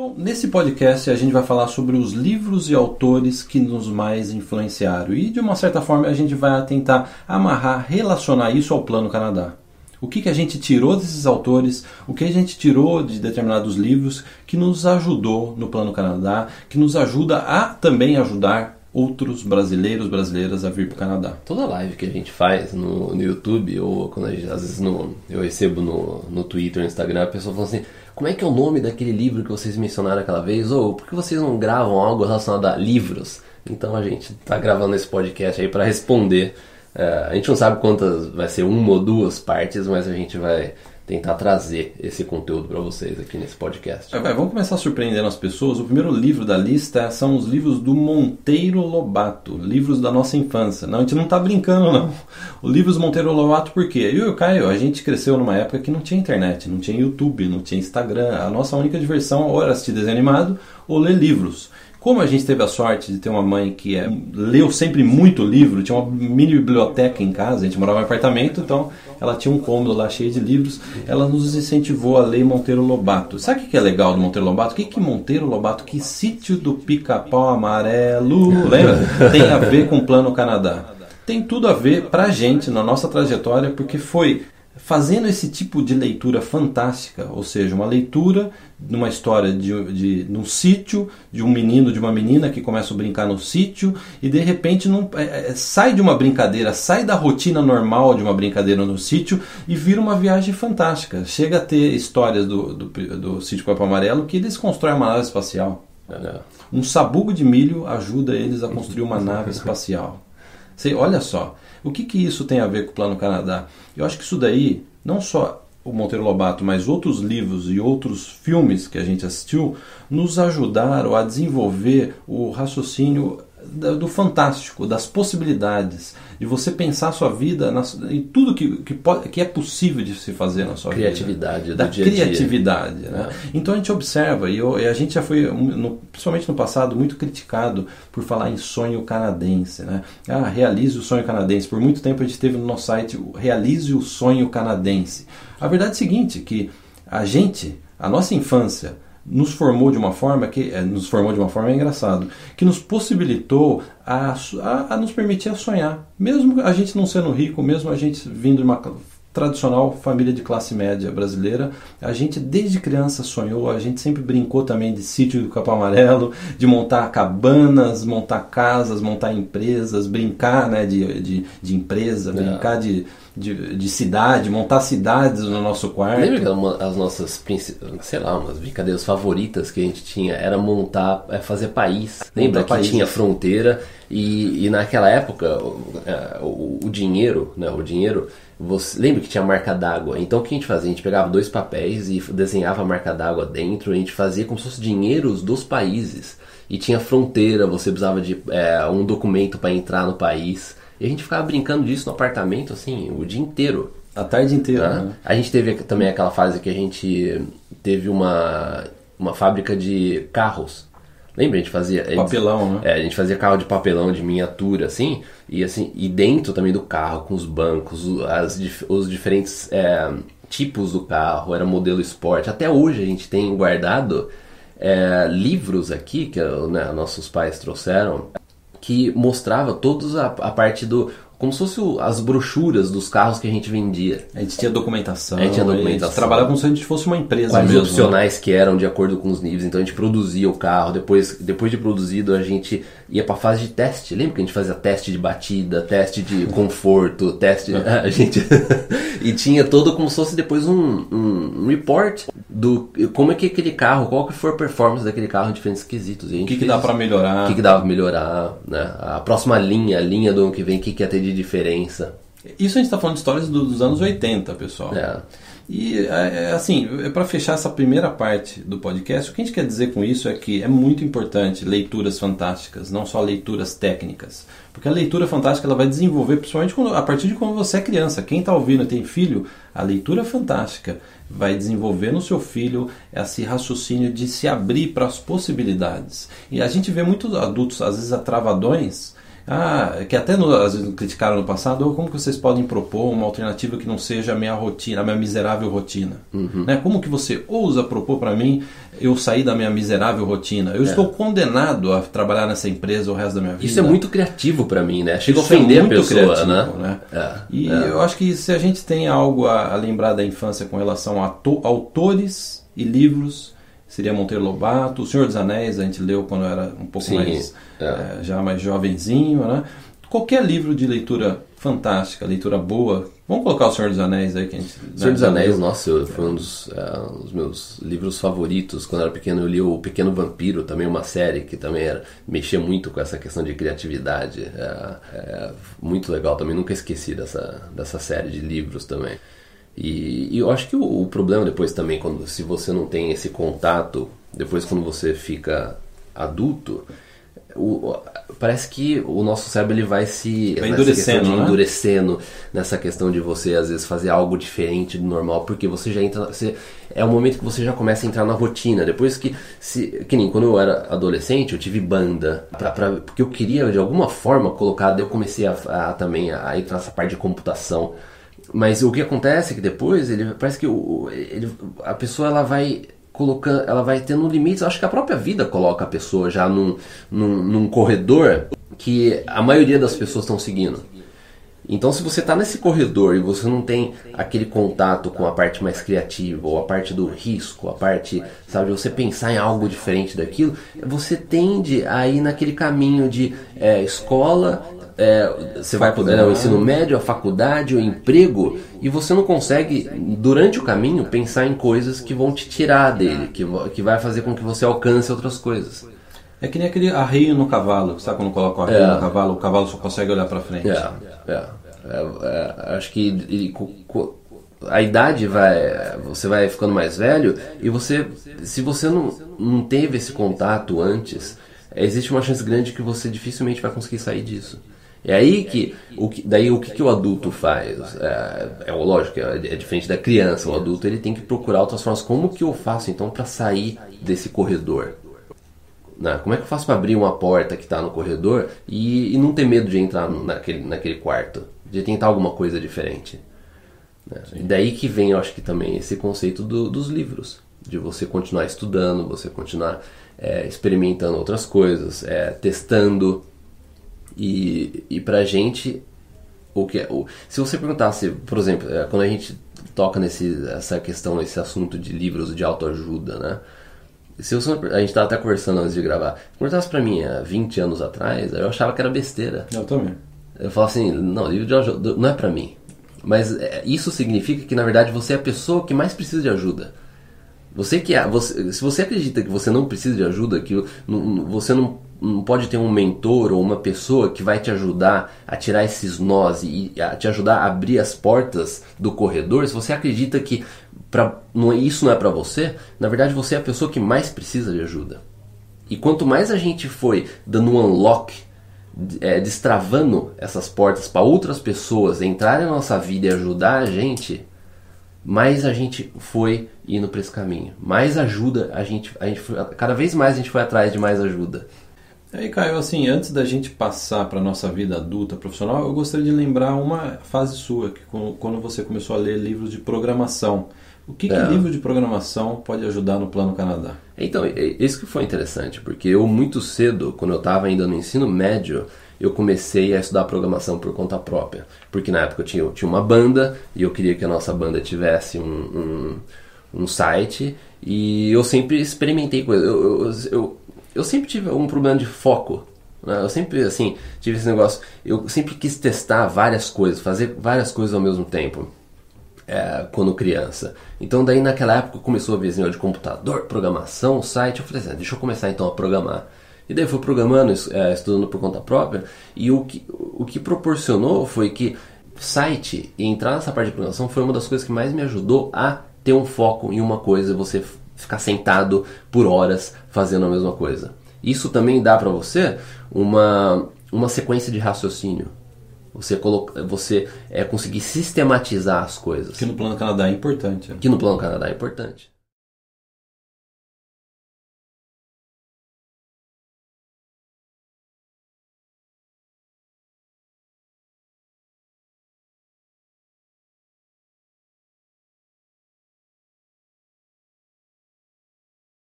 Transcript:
Então, nesse podcast a gente vai falar sobre os livros e autores que nos mais influenciaram e de uma certa forma a gente vai tentar amarrar, relacionar isso ao Plano Canadá. O que, que a gente tirou desses autores, o que a gente tirou de determinados livros que nos ajudou no Plano Canadá, que nos ajuda a também ajudar outros brasileiros, brasileiras a vir para o Canadá. Toda live que a gente faz no, no YouTube, ou quando gente, às vezes no, eu recebo no, no Twitter, no Instagram, a pessoa fala assim, como é que é o nome daquele livro que vocês mencionaram aquela vez? Ou por que vocês não gravam algo relacionado a livros? Então a gente está gravando esse podcast aí para responder. É, a gente não sabe quantas vai ser uma ou duas partes, mas a gente vai tentar trazer esse conteúdo para vocês aqui nesse podcast. É, vamos começar surpreendendo as pessoas. O primeiro livro da lista são os livros do Monteiro Lobato, livros da nossa infância. Não, a gente não está brincando, não. O livros Monteiro Lobato, por quê? Eu e o Caio, a gente cresceu numa época que não tinha internet, não tinha YouTube, não tinha Instagram. A nossa única diversão era assistir desenho animado ou ler livros. Como a gente teve a sorte de ter uma mãe que é, leu sempre muito livro, tinha uma mini biblioteca em casa, a gente morava em apartamento, então ela tinha um cômodo lá cheio de livros, ela nos incentivou a ler Monteiro Lobato. Sabe o que é legal do Monteiro Lobato? O que, que Monteiro Lobato, que sítio do pica-pau amarelo, lembra? Tem a ver com o Plano Canadá. Tem tudo a ver pra gente, na nossa trajetória, porque foi fazendo esse tipo de leitura fantástica, ou seja, uma leitura numa história de, de num sítio, de um menino, de uma menina que começa a brincar no sítio e de repente não, é, é, sai de uma brincadeira, sai da rotina normal de uma brincadeira no sítio e vira uma viagem fantástica. Chega a ter histórias do, do, do sítio Copa Amarelo que eles constroem uma nave espacial. Um sabugo de milho ajuda eles a construir uma nave espacial. Você, olha só, o que, que isso tem a ver com o Plano Canadá? Eu acho que isso daí, não só o Monteiro Lobato, mas outros livros e outros filmes que a gente assistiu, nos ajudaram a desenvolver o raciocínio do fantástico, das possibilidades, de você pensar a sua vida na, em tudo que, que, pode, que é possível de se fazer na sua criatividade vida. Da dia criatividade. Né? É. Então a gente observa, e, eu, e, a gente já foi, no, principalmente no passado, muito criticado por falar em sonho canadense. Né? Ah, realize o sonho canadense. Por muito tempo a gente teve no nosso site realize o sonho canadense. A verdade é a seguinte, que a gente, a nossa infância, nos formou de uma forma que é, nos formou de uma forma é engraçado que nos possibilitou a, a, a, nos permitir sonhar. Mesmo a gente não sendo rico mesmo a gente vindo de uma tradicional família de classe média brasileira a gente desde criança sonhou a gente sempre brincou também de sítio do Capão Amarelo de montar cabanas montar casas montar empresas brincar né de, de, de empresa é. brincar de de, de cidade, montar cidades no nosso quarto. Lembra que uma, as nossas, sei lá, umas brincadeiras favoritas que a gente tinha era montar, é fazer país. Lembra montar que tinha fronteira e, e naquela época o, é, o, o, dinheiro, né, o dinheiro, você lembra que tinha marca d'água? Então o que a gente fazia? A gente pegava dois papéis e desenhava a marca d'água dentro, a gente fazia como se fosse dinheiros dos países. E tinha fronteira, você precisava de é, um documento para entrar no país. E a gente ficava brincando disso no apartamento, assim, o dia inteiro. A tarde inteira. Né? A gente teve também aquela fase que a gente teve uma, uma fábrica de carros. Lembra? A gente fazia. Papelão, né? É, a gente fazia carro de papelão de miniatura, assim, e assim, e dentro também do carro, com os bancos, as, os diferentes é, tipos do carro, era modelo esporte. Até hoje a gente tem guardado é, livros aqui que né, nossos pais trouxeram que mostrava todos a, a parte do como se fosse as brochuras dos carros que a gente vendia. A gente tinha documentação. A gente tinha documentação. A gente trabalhava como se a gente fosse uma empresa Quais mesmo. opcionais que eram de acordo com os níveis. Então a gente produzia o carro. Depois, depois de produzido, a gente ia para fase de teste. Lembra que a gente fazia teste de batida, teste de conforto, teste. a gente e tinha todo como se fosse depois um, um, report do como é que aquele carro, qual que foi a performance daquele carro em diferentes quesitos. O que, que dá para melhorar? O que, que dá para melhorar, né? A próxima linha, a linha do ano que vem, o que, que ia ter de diferença. Isso a gente está falando de histórias dos anos 80, pessoal. É. E é, é assim, é para fechar essa primeira parte do podcast, o que a gente quer dizer com isso é que é muito importante leituras fantásticas, não só leituras técnicas. Porque a leitura fantástica ela vai desenvolver, principalmente quando, a partir de quando você é criança. Quem está ouvindo e tem filho, a leitura fantástica vai desenvolver no seu filho esse raciocínio de se abrir para as possibilidades. E a gente vê muitos adultos, às vezes, atravadões Ah, que até no, às vezes criticaram no passado, ou como que vocês podem propor uma alternativa que não seja a minha rotina, a minha miserável rotina? Uhum. Né? Como que você ousa propor para mim eu sair da minha miserável rotina? Eu é. estou condenado a trabalhar nessa empresa o resto da minha vida. Isso é muito criativo para mim, né? Chega a é ofender é a pessoa, criativo, né? né? É. E é. eu acho que se a gente tem algo a, a lembrar da infância com relação a autores e livros seria Monteiro Lobato. O Senhor dos Anéis a gente leu quando era um pouco Sim, mais é. É, já mais jovenzinho, né? Qualquer livro de leitura fantástica, leitura boa. Vamos colocar o Senhor dos Anéis aí que a gente. O Senhor né, dos Anéis, nossa, foi um dos, uh, dos, meus livros favoritos. Quando eu era pequeno, eu li O Pequeno Vampiro, também uma série que também era, mexia muito com essa questão de criatividade. É, é muito legal também, nunca esqueci dessa, dessa série de livros também. E, e eu acho que o, o, problema depois também, quando se você não tem esse contato, depois quando você fica adulto, o, parece que o nosso cérebro ele vai se vai endurecendo, né? endurecendo nessa questão de você às vezes fazer algo diferente do normal, porque você já entra, você, é o momento que você já começa a entrar na rotina. Depois que se, que nem quando eu era adolescente, eu tive banda, pra, pra porque eu queria de alguma forma colocar, eu comecei a, a também a entrar nessa parte de computação. Mas o que acontece é que depois ele parece que o, ele, a pessoa ela vai colocando, ela vai tendo limites. Acho que a própria vida coloca a pessoa já num, num, num corredor que a maioria das pessoas estão seguindo. Então, se você está nesse corredor e você não tem aquele contato com a parte mais criativa, ou a parte do risco, a parte, sabe, você pensar em algo diferente daquilo, você tende a ir naquele caminho de é, escola é, você vai para é, o ensino médio, a faculdade, o emprego, e você não consegue, durante o caminho, pensar em coisas que vão te tirar dele, que, que vai fazer com que você alcance outras coisas. É que nem aquele arreio no cavalo, sabe quando coloca o arreio é. no cavalo, o cavalo só consegue olhar para frente. É, é, é, acho que a idade vai, você vai ficando mais velho e você, se você não, não teve esse contato antes, existe uma chance grande que você dificilmente vai conseguir sair disso. É aí que, o que daí o que, que o adulto faz? É, é lógico, é, é, diferente da criança. O adulto ele tem que procurar outras formas. Como que eu faço então para sair desse corredor? Né? Como é que eu faço para abrir uma porta que está no corredor e, e, não ter medo de entrar naquele, naquele quarto? De tentar alguma coisa diferente? Né? E daí que vem, eu acho que também, esse conceito do, dos livros. De você continuar estudando, você continuar é, experimentando outras coisas, é, testando e, e pra gente, o que é, o, se você perguntasse, por exemplo, é, quando a gente toca nesse essa questão, esse assunto de livros de autoajuda, né? Se a gente estava até conversando antes de gravar. Se perguntasse pra mim há 20 anos atrás, eu achava que era besteira. Eu também. Eu falava assim, não, livro de ajuda não é pra mim. Mas é, isso significa que na verdade você é a pessoa que mais precisa de ajuda. Você que é, você, se você acredita que você não precisa de ajuda, que você não não pode ter um mentor ou uma pessoa que vai te ajudar a tirar esses nós e a te ajudar a abrir as portas do corredor, se você acredita que pra, não, é, isso não é para você, na verdade você é a pessoa que mais precisa de ajuda. E quanto mais a gente foi dando um unlock, é, destravando essas portas para outras pessoas entrarem na nossa vida e ajudar a gente, mais a gente foi indo para esse caminho. Mais ajuda a gente, a gente foi, cada vez mais a gente foi atrás de mais ajuda. Aí, Caio, assim, antes da gente passar para nossa vida adulta profissional, eu gostaria de lembrar uma fase sua, que quando você começou a ler livros de programação. O que, que é. livro de programação pode ajudar no Plano Canadá? Então, isso que foi interessante, porque eu muito cedo, quando eu estava ainda no ensino médio, eu comecei a estudar programação por conta própria. Porque na época eu tinha, eu tinha uma banda e eu queria que a nossa banda tivesse um, um, um site e eu sempre experimentei coisas. Eu, eu, eu, eu sempre tive um problema de foco. Né? Eu sempre, assim, tive esse negócio. Eu sempre quis testar várias coisas, fazer várias coisas ao mesmo tempo. É, quando criança. Então daí naquela época começou a vizinha de computador, programação, site. Eu falei assim, ah, deixa eu começar então a programar. E daí fui programando, é, estudando por conta própria. E o que, o que proporcionou foi que site e entrar nessa parte de programação foi uma das coisas que mais me ajudou a ter um foco em uma coisa, você ficar sentado por horas fazendo a mesma coisa. Isso também dá para você uma, uma sequência de raciocínio. Você, coloca, você é, conseguir sistematizar as coisas. Que no plano Canadá é importante. Né? Que no plano Canadá é importante.